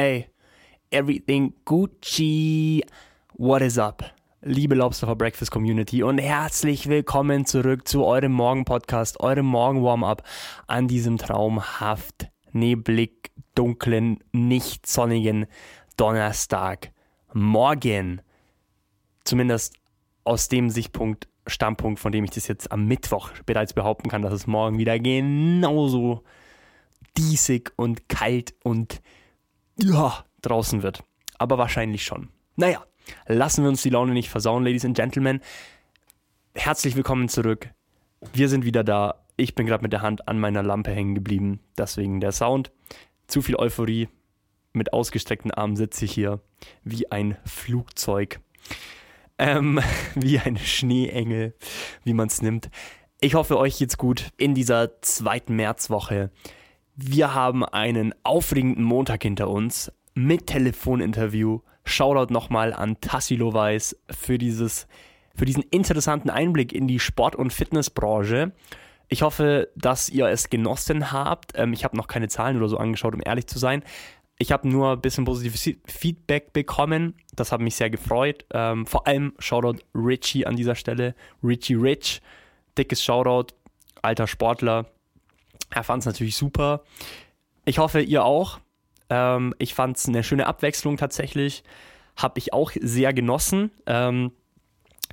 ey, everything Gucci. What is up? Liebe Lobster for Breakfast Community und herzlich willkommen zurück zu eurem Morgen-Podcast, eurem Morgen-Warm-Up an diesem traumhaft neblig, dunklen, nicht sonnigen Donnerstag. Morgen. Zumindest aus dem Sichtpunkt, Standpunkt, von dem ich das jetzt am Mittwoch bereits behaupten kann, dass es morgen wieder genauso diesig und kalt und ja, draußen wird. Aber wahrscheinlich schon. Naja, lassen wir uns die Laune nicht versauen, Ladies and Gentlemen. Herzlich willkommen zurück. Wir sind wieder da. Ich bin gerade mit der Hand an meiner Lampe hängen geblieben. Deswegen der Sound. Zu viel Euphorie. Mit ausgestreckten Armen sitze ich hier wie ein Flugzeug. Ähm, wie ein Schneeengel, wie man es nimmt. Ich hoffe, euch geht's gut in dieser zweiten Märzwoche. Wir haben einen aufregenden Montag hinter uns mit Telefoninterview. Shoutout nochmal an Tassilo Weiß für, dieses, für diesen interessanten Einblick in die Sport- und Fitnessbranche. Ich hoffe, dass ihr es genossen habt. Ähm, ich habe noch keine Zahlen oder so angeschaut, um ehrlich zu sein. Ich habe nur ein bisschen positives Feedback bekommen. Das hat mich sehr gefreut. Ähm, vor allem Shoutout Richie an dieser Stelle. Richie Rich. Dickes Shoutout. Alter Sportler er fand es natürlich super. Ich hoffe, ihr auch. Ähm, ich fand es eine schöne Abwechslung tatsächlich. Habe ich auch sehr genossen. Ähm,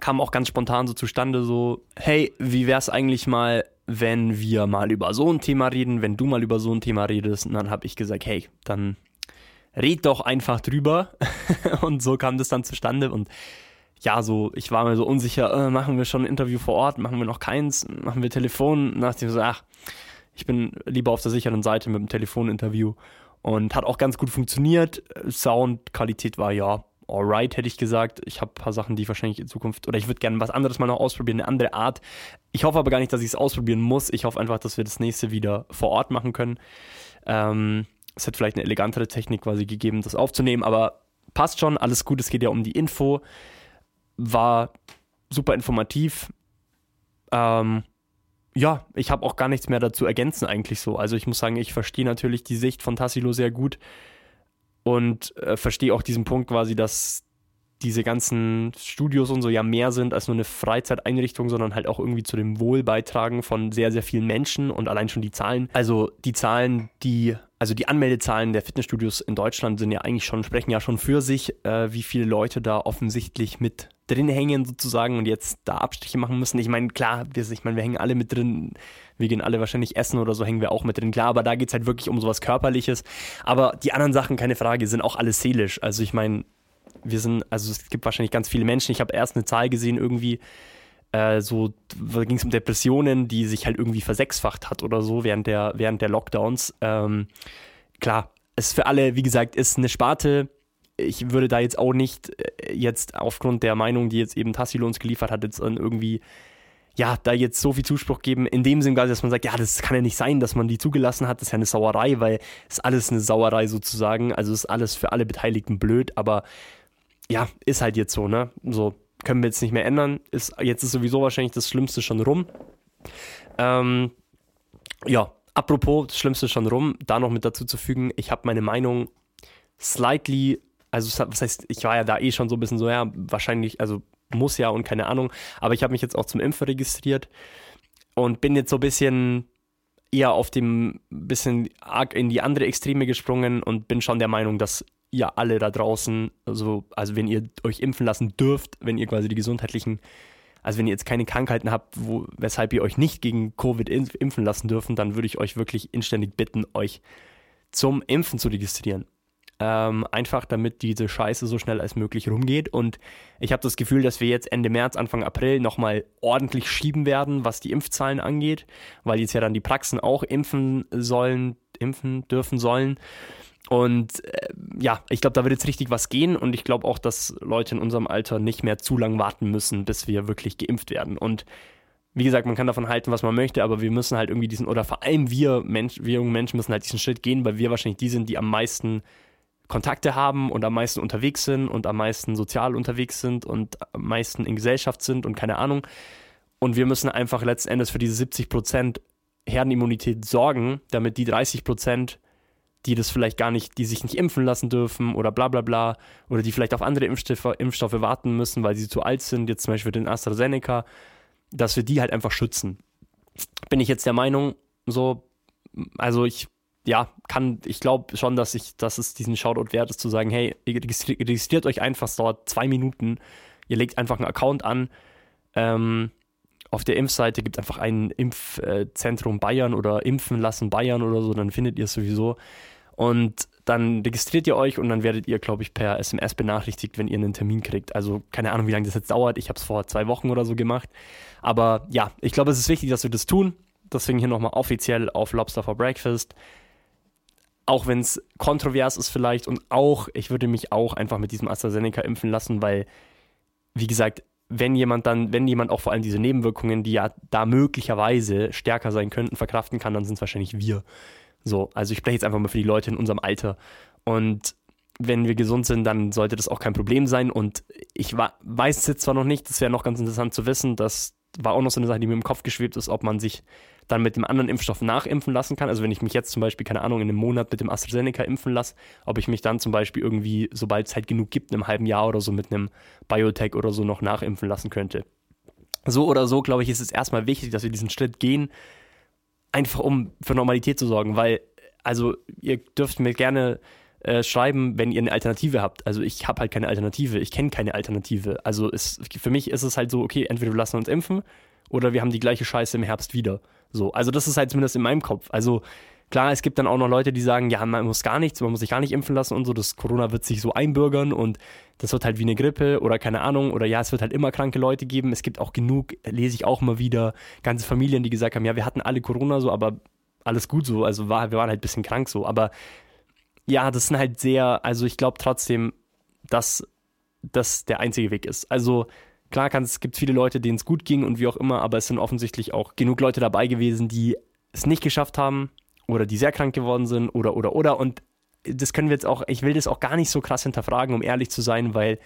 kam auch ganz spontan so zustande, so, hey, wie wäre es eigentlich mal, wenn wir mal über so ein Thema reden, wenn du mal über so ein Thema redest? Und dann habe ich gesagt, hey, dann red doch einfach drüber. und so kam das dann zustande. Und ja, so, ich war mir so unsicher, äh, machen wir schon ein Interview vor Ort, machen wir noch keins, machen wir Telefon? Ich so, ach, ich bin lieber auf der sicheren Seite mit dem Telefoninterview und hat auch ganz gut funktioniert. Soundqualität war ja alright, hätte ich gesagt. Ich habe ein paar Sachen, die ich wahrscheinlich in Zukunft oder ich würde gerne was anderes mal noch ausprobieren, eine andere Art. Ich hoffe aber gar nicht, dass ich es ausprobieren muss. Ich hoffe einfach, dass wir das nächste wieder vor Ort machen können. Ähm, es hat vielleicht eine elegantere Technik quasi gegeben, das aufzunehmen, aber passt schon, alles gut. Es geht ja um die Info. War super informativ. Ähm, ja, ich habe auch gar nichts mehr dazu ergänzen eigentlich so. Also ich muss sagen, ich verstehe natürlich die Sicht von Tassilo sehr gut und äh, verstehe auch diesen Punkt quasi, dass diese ganzen Studios und so ja mehr sind als nur eine Freizeiteinrichtung, sondern halt auch irgendwie zu dem Wohl beitragen von sehr, sehr vielen Menschen und allein schon die Zahlen. Also die Zahlen, die, also die Anmeldezahlen der Fitnessstudios in Deutschland sind ja eigentlich schon, sprechen ja schon für sich, äh, wie viele Leute da offensichtlich mit drin hängen sozusagen und jetzt da Abstriche machen müssen. Ich meine, klar, wir, ich meine, wir hängen alle mit drin, wir gehen alle wahrscheinlich essen oder so, hängen wir auch mit drin. Klar, aber da geht es halt wirklich um sowas Körperliches. Aber die anderen Sachen, keine Frage, sind auch alles seelisch. Also ich meine, wir sind, also es gibt wahrscheinlich ganz viele Menschen. Ich habe erst eine Zahl gesehen, irgendwie, äh, so, ging es um Depressionen, die sich halt irgendwie versechsfacht hat oder so während der, während der Lockdowns. Ähm, klar, es für alle, wie gesagt, ist eine Sparte, ich würde da jetzt auch nicht äh, jetzt aufgrund der Meinung, die jetzt eben Tassilo uns geliefert hat, jetzt irgendwie, ja, da jetzt so viel Zuspruch geben, in dem Sinn, dass man sagt, ja, das kann ja nicht sein, dass man die zugelassen hat, das ist ja eine Sauerei, weil es ist alles eine Sauerei sozusagen, also ist alles für alle Beteiligten blöd, aber ja, ist halt jetzt so, ne? So können wir jetzt nicht mehr ändern. Ist, jetzt ist sowieso wahrscheinlich das Schlimmste schon rum. Ähm, ja, apropos, das Schlimmste schon rum, da noch mit dazu zu fügen, ich habe meine Meinung slightly also was heißt, ich war ja da eh schon so ein bisschen so, ja, wahrscheinlich, also muss ja und keine Ahnung, aber ich habe mich jetzt auch zum Impfen registriert und bin jetzt so ein bisschen eher auf dem bisschen arg in die andere Extreme gesprungen und bin schon der Meinung, dass ihr alle da draußen, also, also wenn ihr euch impfen lassen dürft, wenn ihr quasi die gesundheitlichen, also wenn ihr jetzt keine Krankheiten habt, wo, weshalb ihr euch nicht gegen Covid impfen lassen dürfen, dann würde ich euch wirklich inständig bitten, euch zum Impfen zu registrieren. Ähm, einfach damit diese Scheiße so schnell als möglich rumgeht. Und ich habe das Gefühl, dass wir jetzt Ende März, Anfang April nochmal ordentlich schieben werden, was die Impfzahlen angeht, weil jetzt ja dann die Praxen auch impfen sollen, impfen dürfen sollen. Und äh, ja, ich glaube, da wird jetzt richtig was gehen und ich glaube auch, dass Leute in unserem Alter nicht mehr zu lange warten müssen, bis wir wirklich geimpft werden. Und wie gesagt, man kann davon halten, was man möchte, aber wir müssen halt irgendwie diesen, oder vor allem wir, Mensch, wir jungen Menschen müssen halt diesen Schritt gehen, weil wir wahrscheinlich die sind, die am meisten Kontakte haben und am meisten unterwegs sind und am meisten sozial unterwegs sind und am meisten in Gesellschaft sind und keine Ahnung. Und wir müssen einfach letzten Endes für diese 70% Herdenimmunität sorgen, damit die 30%, die das vielleicht gar nicht, die sich nicht impfen lassen dürfen oder bla bla bla, oder die vielleicht auf andere Impfstoffe, Impfstoffe warten müssen, weil sie zu alt sind, jetzt zum Beispiel den AstraZeneca, dass wir die halt einfach schützen. Bin ich jetzt der Meinung, so, also ich, ja, kann, ich glaube schon, dass ich, dass es diesen Shoutout wert ist, zu sagen, hey, registriert euch einfach, es dauert zwei Minuten, ihr legt einfach einen Account an, ähm, auf der Impfseite gibt einfach ein Impfzentrum Bayern oder Impfen lassen Bayern oder so, dann findet ihr es sowieso. Und dann registriert ihr euch und dann werdet ihr, glaube ich, per SMS benachrichtigt, wenn ihr einen Termin kriegt. Also keine Ahnung, wie lange das jetzt dauert. Ich habe es vor zwei Wochen oder so gemacht. Aber ja, ich glaube, es ist wichtig, dass wir das tun. Deswegen hier nochmal offiziell auf Lobster for Breakfast. Auch wenn es kontrovers ist vielleicht und auch, ich würde mich auch einfach mit diesem AstraZeneca impfen lassen, weil, wie gesagt, wenn jemand dann, wenn jemand auch vor allem diese Nebenwirkungen, die ja da möglicherweise stärker sein könnten, verkraften kann, dann sind es wahrscheinlich wir. So, also ich spreche jetzt einfach mal für die Leute in unserem Alter. Und wenn wir gesund sind, dann sollte das auch kein Problem sein. Und ich weiß es jetzt zwar noch nicht, das wäre noch ganz interessant zu wissen, das war auch noch so eine Sache, die mir im Kopf geschwebt ist, ob man sich dann mit dem anderen Impfstoff nachimpfen lassen kann. Also wenn ich mich jetzt zum Beispiel, keine Ahnung, in einem Monat mit dem AstraZeneca impfen lasse, ob ich mich dann zum Beispiel irgendwie, sobald es halt genug gibt, in einem halben Jahr oder so mit einem Biotech oder so noch nachimpfen lassen könnte. So oder so, glaube ich, ist es erstmal wichtig, dass wir diesen Schritt gehen, einfach um für Normalität zu sorgen, weil, also ihr dürft mir gerne äh, schreiben, wenn ihr eine Alternative habt. Also ich habe halt keine Alternative, ich kenne keine Alternative. Also es, für mich ist es halt so, okay, entweder wir lassen uns impfen oder wir haben die gleiche Scheiße im Herbst wieder. So, also das ist halt zumindest in meinem Kopf. Also klar, es gibt dann auch noch Leute, die sagen, ja, man muss gar nichts, man muss sich gar nicht impfen lassen und so, das Corona wird sich so einbürgern und das wird halt wie eine Grippe oder keine Ahnung oder ja, es wird halt immer kranke Leute geben. Es gibt auch genug, lese ich auch immer wieder, ganze Familien, die gesagt haben, ja, wir hatten alle Corona so, aber alles gut so, also war, wir waren halt ein bisschen krank so, aber ja, das sind halt sehr, also ich glaube trotzdem, dass das der einzige Weg ist. Also Klar es gibt viele Leute, denen es gut ging und wie auch immer, aber es sind offensichtlich auch genug Leute dabei gewesen, die es nicht geschafft haben oder die sehr krank geworden sind oder oder oder und das können wir jetzt auch, ich will das auch gar nicht so krass hinterfragen, um ehrlich zu sein, weil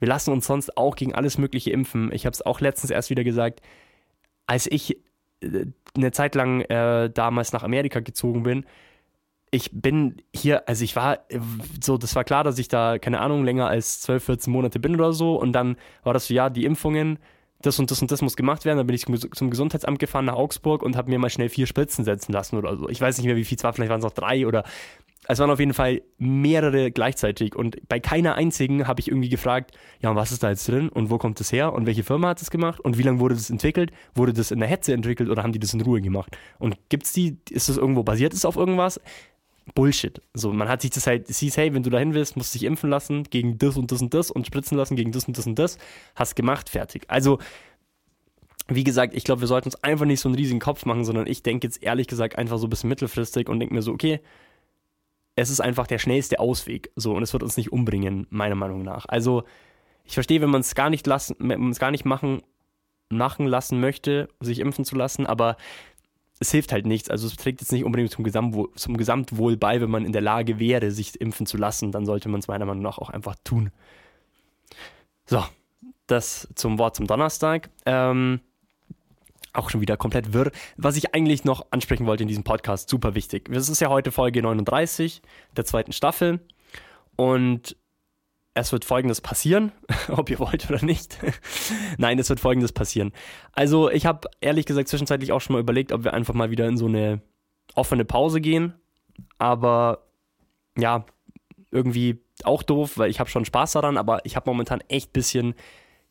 wir lassen uns sonst auch gegen alles Mögliche impfen. Ich habe es auch letztens erst wieder gesagt, als ich äh, eine Zeit lang äh, damals nach Amerika gezogen bin, ich bin hier, also ich war so, das war klar, dass ich da, keine Ahnung, länger als 12, 14 Monate bin oder so. Und dann war das so, ja, die Impfungen, das und das und das muss gemacht werden. Dann bin ich zum Gesundheitsamt gefahren nach Augsburg und habe mir mal schnell vier Spritzen setzen lassen oder so. Ich weiß nicht mehr, wie viel es war, vielleicht waren es auch drei oder es waren auf jeden Fall mehrere gleichzeitig und bei keiner einzigen habe ich irgendwie gefragt, ja, was ist da jetzt drin und wo kommt das her und welche Firma hat das gemacht und wie lange wurde das entwickelt? Wurde das in der Hetze entwickelt oder haben die das in Ruhe gemacht? Und gibt's die, ist das irgendwo basiert ist auf irgendwas? Bullshit. So, man hat sich das halt, siehst, hey, wenn du dahin willst, musst du dich impfen lassen gegen das und das und das und spritzen lassen gegen das und das und das. Hast gemacht, fertig. Also, wie gesagt, ich glaube, wir sollten uns einfach nicht so einen riesigen Kopf machen, sondern ich denke jetzt ehrlich gesagt einfach so ein bisschen mittelfristig und denke mir so, okay, es ist einfach der schnellste Ausweg. So, und es wird uns nicht umbringen, meiner Meinung nach. Also, ich verstehe, wenn man es gar nicht lassen, man es gar nicht machen, machen lassen möchte, sich impfen zu lassen, aber es hilft halt nichts. Also es trägt jetzt nicht unbedingt zum, Gesamtwohl, zum Gesamtwohl bei, wenn man in der Lage wäre, sich impfen zu lassen, dann sollte man es meiner Meinung nach auch einfach tun. So, das zum Wort zum Donnerstag. Ähm, auch schon wieder komplett wirr. Was ich eigentlich noch ansprechen wollte in diesem Podcast, super wichtig. Es ist ja heute Folge 39 der zweiten Staffel und es wird folgendes passieren, ob ihr wollt oder nicht. Nein, es wird folgendes passieren. Also, ich habe ehrlich gesagt zwischenzeitlich auch schon mal überlegt, ob wir einfach mal wieder in so eine offene Pause gehen. Aber ja, irgendwie auch doof, weil ich habe schon Spaß daran, aber ich habe momentan echt bisschen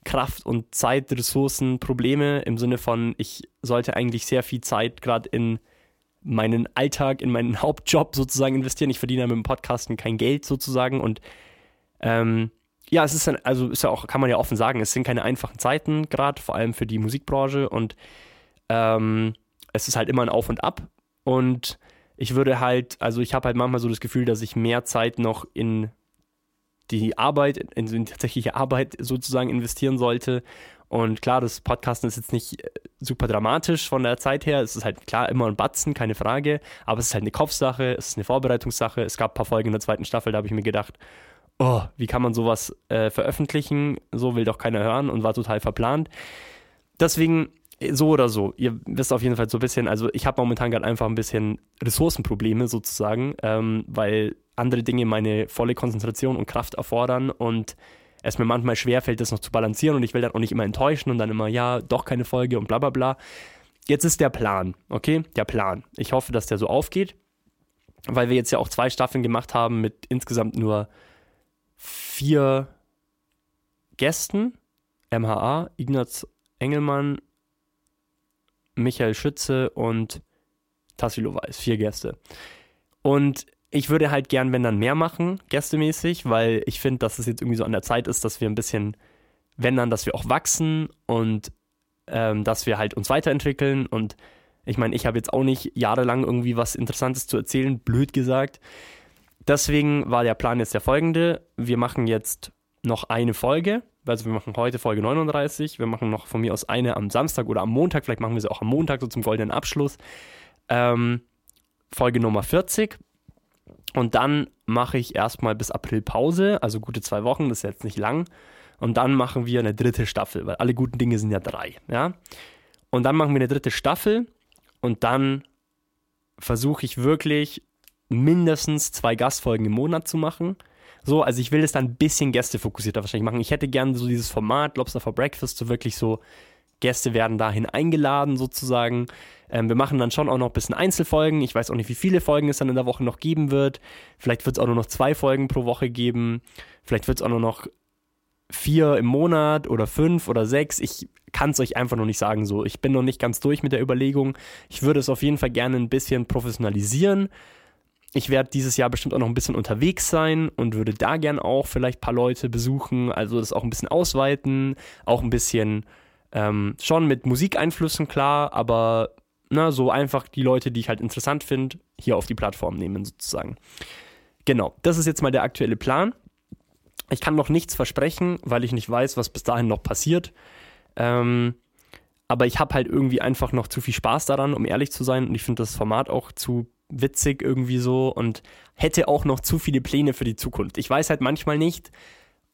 Kraft und Zeit, Ressourcen, Probleme im Sinne von, ich sollte eigentlich sehr viel Zeit gerade in meinen Alltag, in meinen Hauptjob sozusagen investieren. Ich verdiene ja mit dem Podcasten kein Geld sozusagen und ähm, ja, es ist dann, also ist ja auch, kann man ja offen sagen, es sind keine einfachen Zeiten, gerade vor allem für die Musikbranche und ähm, es ist halt immer ein Auf und Ab und ich würde halt, also ich habe halt manchmal so das Gefühl, dass ich mehr Zeit noch in die Arbeit, in die tatsächliche Arbeit sozusagen investieren sollte. Und klar, das Podcasten ist jetzt nicht äh, super dramatisch von der Zeit her. Es ist halt klar immer ein Batzen, keine Frage. Aber es ist halt eine Kopfsache, es ist eine Vorbereitungssache. Es gab ein paar Folgen in der zweiten Staffel, da habe ich mir gedacht, oh, wie kann man sowas äh, veröffentlichen? So will doch keiner hören und war total verplant. Deswegen so oder so, ihr wisst auf jeden Fall so ein bisschen, also ich habe momentan gerade einfach ein bisschen Ressourcenprobleme sozusagen, ähm, weil andere Dinge meine volle Konzentration und Kraft erfordern und es mir manchmal schwerfällt, das noch zu balancieren und ich will dann auch nicht immer enttäuschen und dann immer, ja, doch keine Folge und bla bla bla. Jetzt ist der Plan, okay? Der Plan. Ich hoffe, dass der so aufgeht, weil wir jetzt ja auch zwei Staffeln gemacht haben mit insgesamt nur vier Gästen. MHA, Ignaz Engelmann, Michael Schütze und Tassilo Weiß. Vier Gäste. Und ich würde halt gern, wenn dann mehr machen, gästemäßig, weil ich finde, dass es jetzt irgendwie so an der Zeit ist, dass wir ein bisschen, wenn dann, dass wir auch wachsen und ähm, dass wir halt uns weiterentwickeln. Und ich meine, ich habe jetzt auch nicht jahrelang irgendwie was Interessantes zu erzählen, blöd gesagt. Deswegen war der Plan jetzt der folgende. Wir machen jetzt noch eine Folge. Also wir machen heute Folge 39. Wir machen noch von mir aus eine am Samstag oder am Montag. Vielleicht machen wir sie auch am Montag, so zum goldenen Abschluss. Ähm, Folge Nummer 40. Und dann mache ich erstmal bis April Pause, also gute zwei Wochen, das ist jetzt nicht lang. Und dann machen wir eine dritte Staffel, weil alle guten Dinge sind ja drei, ja. Und dann machen wir eine dritte Staffel und dann versuche ich wirklich mindestens zwei Gastfolgen im Monat zu machen. So, also ich will das dann ein bisschen gästefokussierter wahrscheinlich machen. Ich hätte gerne so dieses Format Lobster for Breakfast, so wirklich so Gäste werden dahin eingeladen sozusagen. Ähm, wir machen dann schon auch noch ein bisschen Einzelfolgen. Ich weiß auch nicht, wie viele Folgen es dann in der Woche noch geben wird. Vielleicht wird es auch nur noch zwei Folgen pro Woche geben. Vielleicht wird es auch nur noch vier im Monat oder fünf oder sechs. Ich kann es euch einfach noch nicht sagen so. Ich bin noch nicht ganz durch mit der Überlegung. Ich würde es auf jeden Fall gerne ein bisschen professionalisieren. Ich werde dieses Jahr bestimmt auch noch ein bisschen unterwegs sein und würde da gern auch vielleicht ein paar Leute besuchen, also das auch ein bisschen ausweiten, auch ein bisschen ähm, schon mit Musikeinflüssen klar, aber na, so einfach die Leute, die ich halt interessant finde, hier auf die Plattform nehmen sozusagen. Genau, das ist jetzt mal der aktuelle Plan. Ich kann noch nichts versprechen, weil ich nicht weiß, was bis dahin noch passiert. Ähm, aber ich habe halt irgendwie einfach noch zu viel Spaß daran, um ehrlich zu sein. Und ich finde das Format auch zu witzig irgendwie so und hätte auch noch zu viele Pläne für die Zukunft. Ich weiß halt manchmal nicht,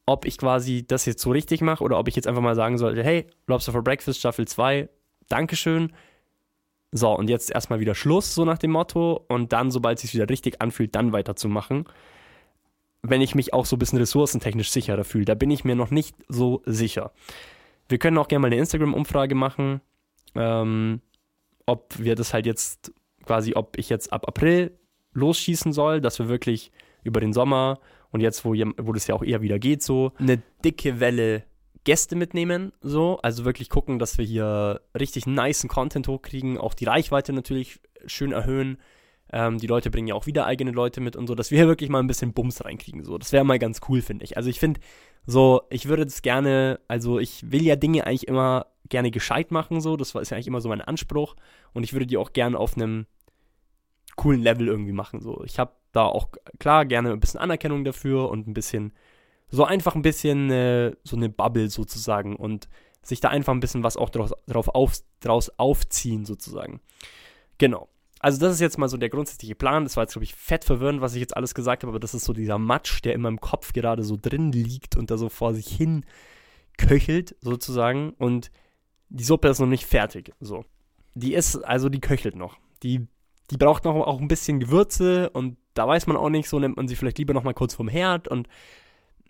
ob ich quasi das jetzt so richtig mache oder ob ich jetzt einfach mal sagen sollte, hey, Lobster for Breakfast Staffel 2, Dankeschön. So, und jetzt erstmal wieder Schluss, so nach dem Motto. Und dann, sobald es sich wieder richtig anfühlt, dann weiterzumachen. Wenn ich mich auch so ein bisschen ressourcentechnisch sicherer fühle. Da bin ich mir noch nicht so sicher. Wir können auch gerne mal eine Instagram-Umfrage machen, ähm, ob wir das halt jetzt quasi, ob ich jetzt ab April losschießen soll, dass wir wirklich über den Sommer und jetzt, wo, wo das ja auch eher wieder geht, so eine dicke Welle Gäste mitnehmen, so. Also wirklich gucken, dass wir hier richtig nice Content hochkriegen, auch die Reichweite natürlich schön erhöhen. Ähm, die Leute bringen ja auch wieder eigene Leute mit und so, dass wir hier wirklich mal ein bisschen Bums reinkriegen, so. Das wäre mal ganz cool, finde ich. Also ich finde, so, ich würde das gerne, also ich will ja Dinge eigentlich immer gerne gescheit machen, so. Das ist ja eigentlich immer so mein Anspruch. Und ich würde die auch gerne auf einem coolen Level irgendwie machen, so. Ich habe da auch klar gerne ein bisschen Anerkennung dafür und ein bisschen, so einfach ein bisschen äh, so eine Bubble sozusagen und sich da einfach ein bisschen was auch draus, drauf auf, draus aufziehen sozusagen. Genau. Also das ist jetzt mal so der grundsätzliche Plan. Das war jetzt, glaube ich, fett verwirrend, was ich jetzt alles gesagt habe, aber das ist so dieser Matsch, der in meinem Kopf gerade so drin liegt und da so vor sich hin köchelt sozusagen und die Suppe ist noch nicht fertig. So. Die ist, also die köchelt noch. Die die braucht noch auch ein bisschen Gewürze und da weiß man auch nicht, so nimmt man sie vielleicht lieber noch mal kurz vom Herd und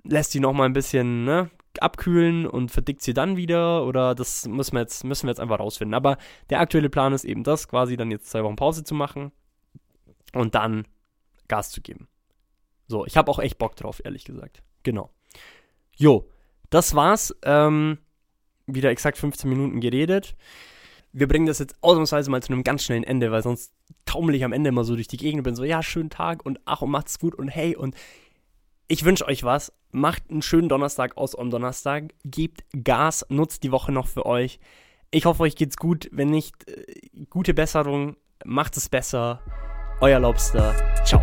lässt sie noch mal ein bisschen ne, abkühlen und verdickt sie dann wieder oder das müssen wir, jetzt, müssen wir jetzt einfach rausfinden. Aber der aktuelle Plan ist eben das, quasi dann jetzt zwei Wochen Pause zu machen und dann Gas zu geben. So, ich habe auch echt Bock drauf, ehrlich gesagt. Genau. Jo, das war's. Ähm, wieder exakt 15 Minuten geredet wir bringen das jetzt ausnahmsweise mal zu einem ganz schnellen Ende, weil sonst taumel ich am Ende immer so durch die Gegend und bin so, ja, schönen Tag und ach und macht's gut und hey und ich wünsche euch was. Macht einen schönen Donnerstag aus am Donnerstag. Gebt Gas, nutzt die Woche noch für euch. Ich hoffe, euch geht's gut. Wenn nicht, äh, gute Besserung. Macht es besser. Euer Lobster. Ciao.